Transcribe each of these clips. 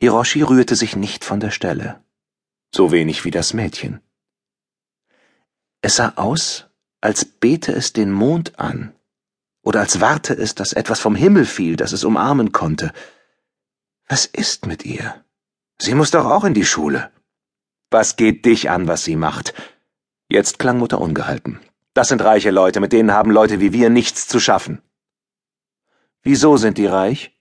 Hiroshi rührte sich nicht von der Stelle, so wenig wie das Mädchen. Es sah aus, als bete es den Mond an, oder als warte es, dass etwas vom Himmel fiel, das es umarmen konnte. Was ist mit ihr? Sie muss doch auch in die Schule. Was geht dich an, was sie macht? Jetzt klang Mutter ungehalten. Das sind reiche Leute, mit denen haben Leute wie wir nichts zu schaffen. Wieso sind die reich?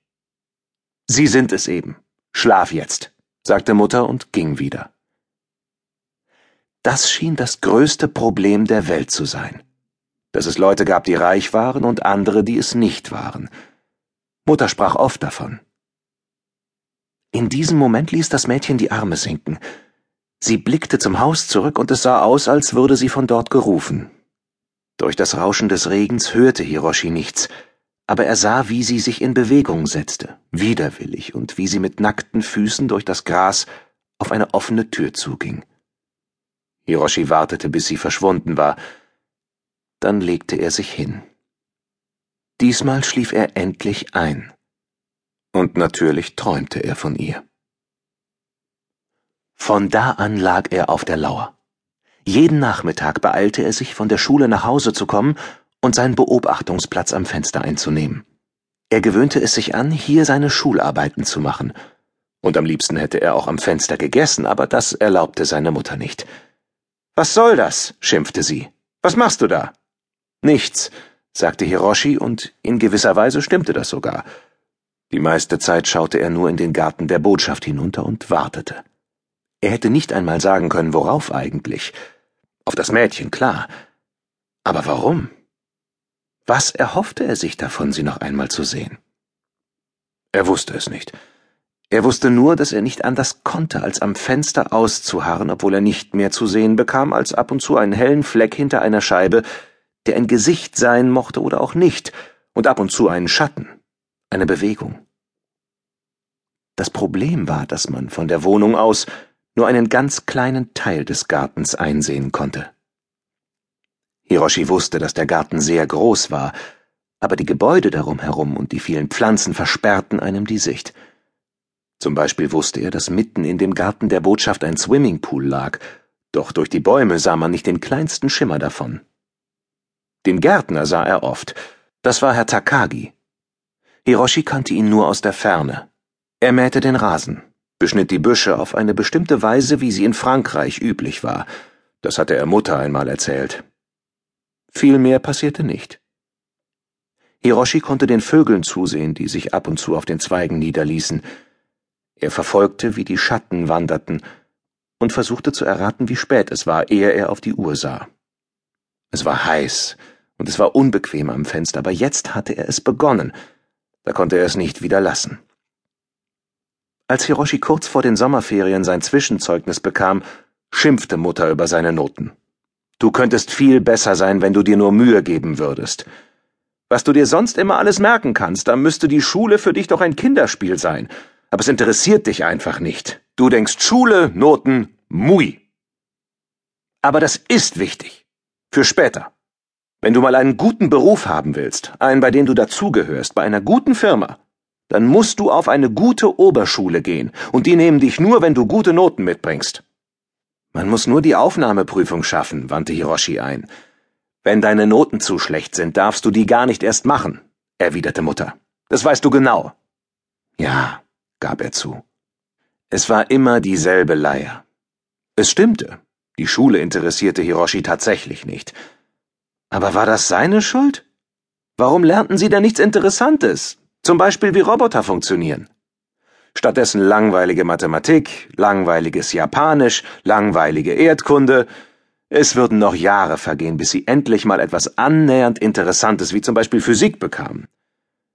Sie sind es eben. Schlaf jetzt, sagte Mutter und ging wieder. Das schien das größte Problem der Welt zu sein. Dass es Leute gab, die reich waren und andere, die es nicht waren. Mutter sprach oft davon. In diesem Moment ließ das Mädchen die Arme sinken. Sie blickte zum Haus zurück und es sah aus, als würde sie von dort gerufen. Durch das Rauschen des Regens hörte Hiroshi nichts, aber er sah, wie sie sich in Bewegung setzte, widerwillig, und wie sie mit nackten Füßen durch das Gras auf eine offene Tür zuging. Hiroshi wartete, bis sie verschwunden war. Dann legte er sich hin. Diesmal schlief er endlich ein. Und natürlich träumte er von ihr. Von da an lag er auf der Lauer. Jeden Nachmittag beeilte er sich, von der Schule nach Hause zu kommen und seinen Beobachtungsplatz am Fenster einzunehmen. Er gewöhnte es sich an, hier seine Schularbeiten zu machen. Und am liebsten hätte er auch am Fenster gegessen, aber das erlaubte seine Mutter nicht. Was soll das? schimpfte sie. Was machst du da? Nichts, sagte Hiroshi, und in gewisser Weise stimmte das sogar. Die meiste Zeit schaute er nur in den Garten der Botschaft hinunter und wartete. Er hätte nicht einmal sagen können, worauf eigentlich. Auf das Mädchen, klar. Aber warum? Was erhoffte er sich davon, sie noch einmal zu sehen? Er wusste es nicht. Er wusste nur, dass er nicht anders konnte, als am Fenster auszuharren, obwohl er nicht mehr zu sehen bekam, als ab und zu einen hellen Fleck hinter einer Scheibe, der ein Gesicht sein mochte oder auch nicht, und ab und zu einen Schatten, eine Bewegung. Das Problem war, dass man von der Wohnung aus nur einen ganz kleinen Teil des Gartens einsehen konnte. Hiroshi wusste, dass der Garten sehr groß war, aber die Gebäude darum herum und die vielen Pflanzen versperrten einem die Sicht. Zum Beispiel wusste er, dass mitten in dem Garten der Botschaft ein Swimmingpool lag, doch durch die Bäume sah man nicht den kleinsten Schimmer davon. Den Gärtner sah er oft. Das war Herr Takagi. Hiroshi kannte ihn nur aus der Ferne. Er mähte den Rasen, beschnitt die Büsche auf eine bestimmte Weise, wie sie in Frankreich üblich war. Das hatte er Mutter einmal erzählt. Viel mehr passierte nicht. Hiroshi konnte den Vögeln zusehen, die sich ab und zu auf den Zweigen niederließen. Er verfolgte, wie die Schatten wanderten, und versuchte zu erraten, wie spät es war, ehe er auf die Uhr sah. Es war heiß, und es war unbequem am Fenster, aber jetzt hatte er es begonnen, da konnte er es nicht wieder lassen. Als Hiroshi kurz vor den Sommerferien sein Zwischenzeugnis bekam, schimpfte Mutter über seine Noten. Du könntest viel besser sein, wenn du dir nur Mühe geben würdest. Was du dir sonst immer alles merken kannst, da müsste die Schule für dich doch ein Kinderspiel sein, aber es interessiert dich einfach nicht. Du denkst Schule, Noten, Mui. Aber das ist wichtig. Für später. Wenn du mal einen guten Beruf haben willst, einen, bei dem du dazugehörst, bei einer guten Firma, dann musst du auf eine gute Oberschule gehen, und die nehmen dich nur, wenn du gute Noten mitbringst. Man muss nur die Aufnahmeprüfung schaffen, wandte Hiroshi ein. Wenn deine Noten zu schlecht sind, darfst du die gar nicht erst machen, erwiderte Mutter. Das weißt du genau. Ja, gab er zu. Es war immer dieselbe Leier. Es stimmte. Die Schule interessierte Hiroshi tatsächlich nicht. Aber war das seine Schuld? Warum lernten sie denn nichts Interessantes? Zum Beispiel wie Roboter funktionieren. Stattdessen langweilige Mathematik, langweiliges Japanisch, langweilige Erdkunde. Es würden noch Jahre vergehen, bis sie endlich mal etwas annähernd Interessantes wie zum Beispiel Physik bekamen.